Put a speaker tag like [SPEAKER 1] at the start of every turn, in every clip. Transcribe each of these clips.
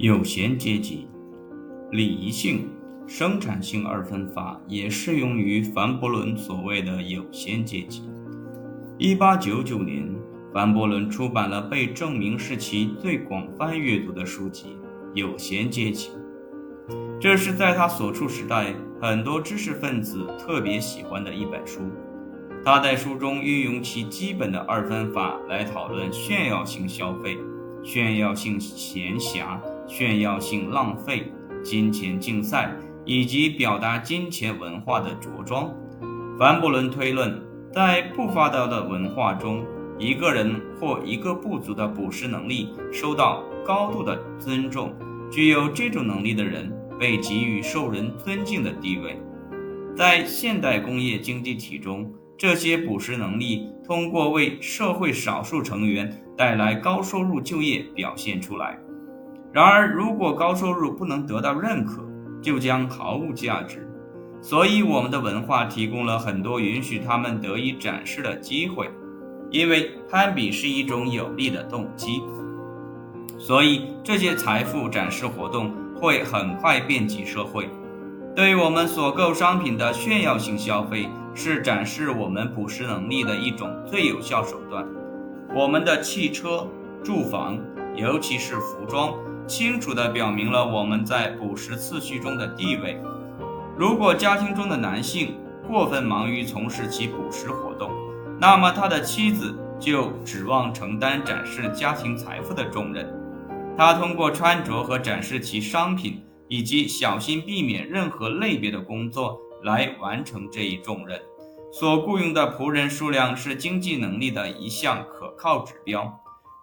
[SPEAKER 1] 有闲阶级，礼仪性、生产性二分法也适用于凡伯伦所谓的有闲阶级。一八九九年，凡伯伦出版了被证明是其最广泛阅读的书籍《有闲阶级》，这是在他所处时代很多知识分子特别喜欢的一本书。他在书中运用其基本的二分法来讨论炫耀性消费、炫耀性闲暇、炫耀性浪费、金钱竞赛以及表达金钱文化的着装。凡伯伦推论，在不发达的文化中，一个人或一个部族的捕食能力受到高度的尊重，具有这种能力的人被给予受人尊敬的地位。在现代工业经济体中，这些捕食能力通过为社会少数成员带来高收入就业表现出来。然而，如果高收入不能得到认可，就将毫无价值。所以，我们的文化提供了很多允许他们得以展示的机会，因为攀比是一种有利的动机。所以，这些财富展示活动会很快遍及社会。对于我们所购商品的炫耀性消费。是展示我们捕食能力的一种最有效手段。我们的汽车、住房，尤其是服装，清楚地表明了我们在捕食次序中的地位。如果家庭中的男性过分忙于从事其捕食活动，那么他的妻子就指望承担展示家庭财富的重任。他通过穿着和展示其商品，以及小心避免任何类别的工作。来完成这一重任，所雇佣的仆人数量是经济能力的一项可靠指标。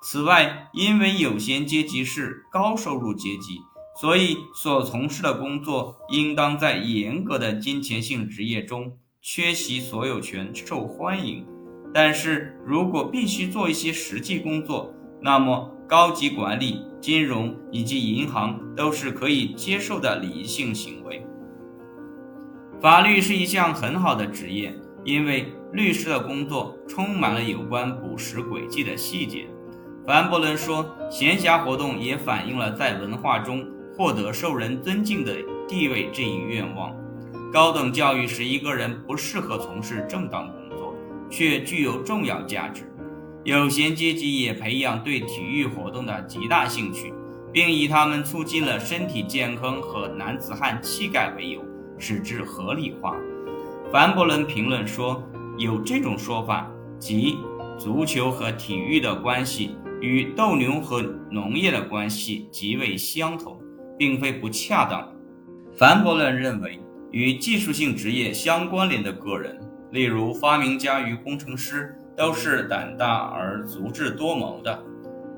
[SPEAKER 1] 此外，因为有闲阶级是高收入阶级，所以所从事的工作应当在严格的金钱性职业中缺席所有权受欢迎。但是如果必须做一些实际工作，那么高级管理、金融以及银行都是可以接受的理性行为。法律是一项很好的职业，因为律师的工作充满了有关捕食轨迹的细节。凡伯伦说，闲暇活动也反映了在文化中获得受人尊敬的地位这一愿望。高等教育使一个人不适合从事正当工作，却具有重要价值。有闲阶级也培养对体育活动的极大兴趣，并以他们促进了身体健康和男子汉气概为由。使之合理化。凡伯伦评论说：“有这种说法，即足球和体育的关系与斗牛和农业的关系极为相同，并非不恰当。”凡伯伦认为，与技术性职业相关联的个人，例如发明家与工程师，都是胆大而足智多谋的。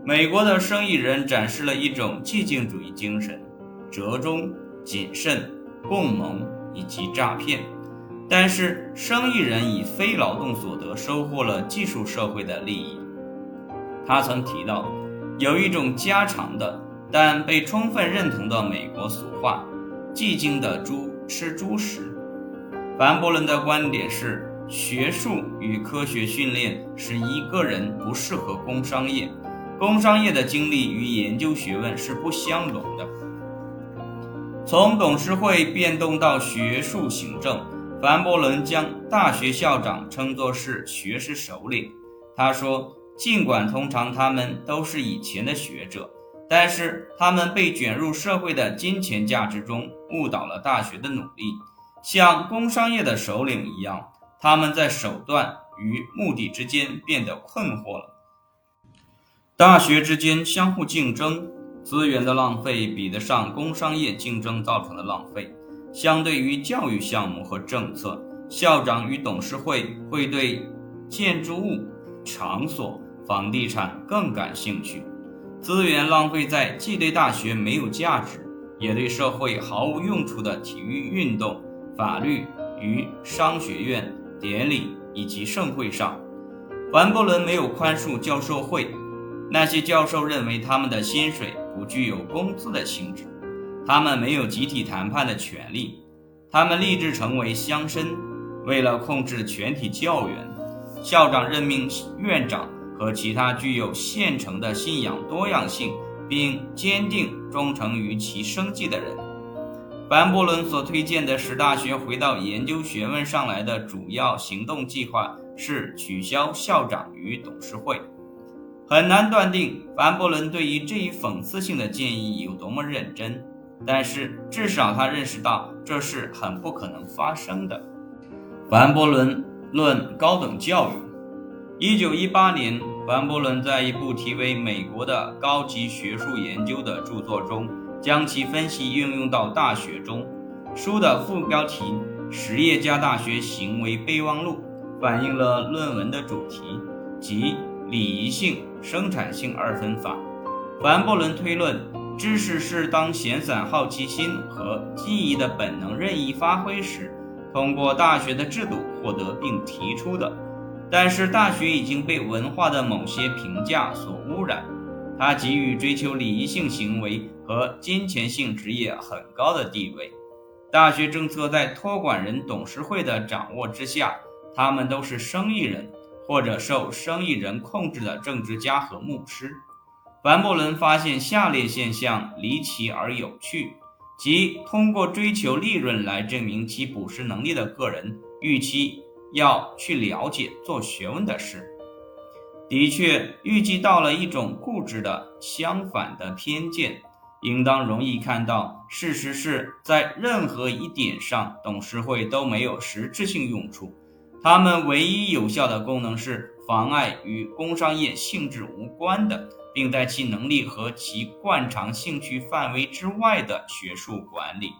[SPEAKER 1] 美国的生意人展示了一种寂静主义精神，折中、谨慎。共谋以及诈骗，但是生意人以非劳动所得收获了技术社会的利益。他曾提到，有一种家常的但被充分认同的美国俗话：“寂静的猪吃猪食。”凡伯伦的观点是，学术与科学训练使一个人不适合工商业，工商业的经历与研究学问是不相容的。从董事会变动到学术行政，凡伯伦将大学校长称作是学士首领。他说：“尽管通常他们都是以前的学者，但是他们被卷入社会的金钱价值中，误导了大学的努力。像工商业的首领一样，他们在手段与目的之间变得困惑了。大学之间相互竞争。”资源的浪费比得上工商业竞争造成的浪费。相对于教育项目和政策，校长与董事会会对建筑物、场所、房地产更感兴趣。资源浪费在既对大学没有价值，也对社会毫无用处的体育运动、法律与商学院典礼以及盛会上。凡伯伦没有宽恕教授会，那些教授认为他们的薪水。不具有工资的性质，他们没有集体谈判的权利，他们立志成为乡绅。为了控制全体教员，校长任命院长和其他具有现成的信仰多样性并坚定忠诚于其生计的人。凡伯伦所推荐的使大学回到研究学问上来的主要行动计划是取消校长与董事会。很难断定凡伯伦对于这一讽刺性的建议有多么认真，但是至少他认识到这是很不可能发生的。凡伯伦论高等教育。一九一八年，凡伯伦在一部题为《美国的高级学术研究》的著作中，将其分析运用到大学中。书的副标题《实业家大学行为备忘录》反映了论文的主题，即礼仪性、生产性二分法。凡伯伦推论，知识是当闲散好奇心和记忆的本能任意发挥时，通过大学的制度获得并提出的。但是大学已经被文化的某些评价所污染，它给予追求礼仪性行为和金钱性职业很高的地位。大学政策在托管人董事会的掌握之下，他们都是生意人或者受生意人控制的政治家和牧师。凡伯伦发现下列现象离奇而有趣，即通过追求利润来证明其捕食能力的个人预期。要去了解做学问的事，的确预计到了一种固执的相反的偏见，应当容易看到。事实是在任何一点上，董事会都没有实质性用处，他们唯一有效的功能是妨碍与工商业性质无关的，并在其能力和其惯常兴趣范围之外的学术管理。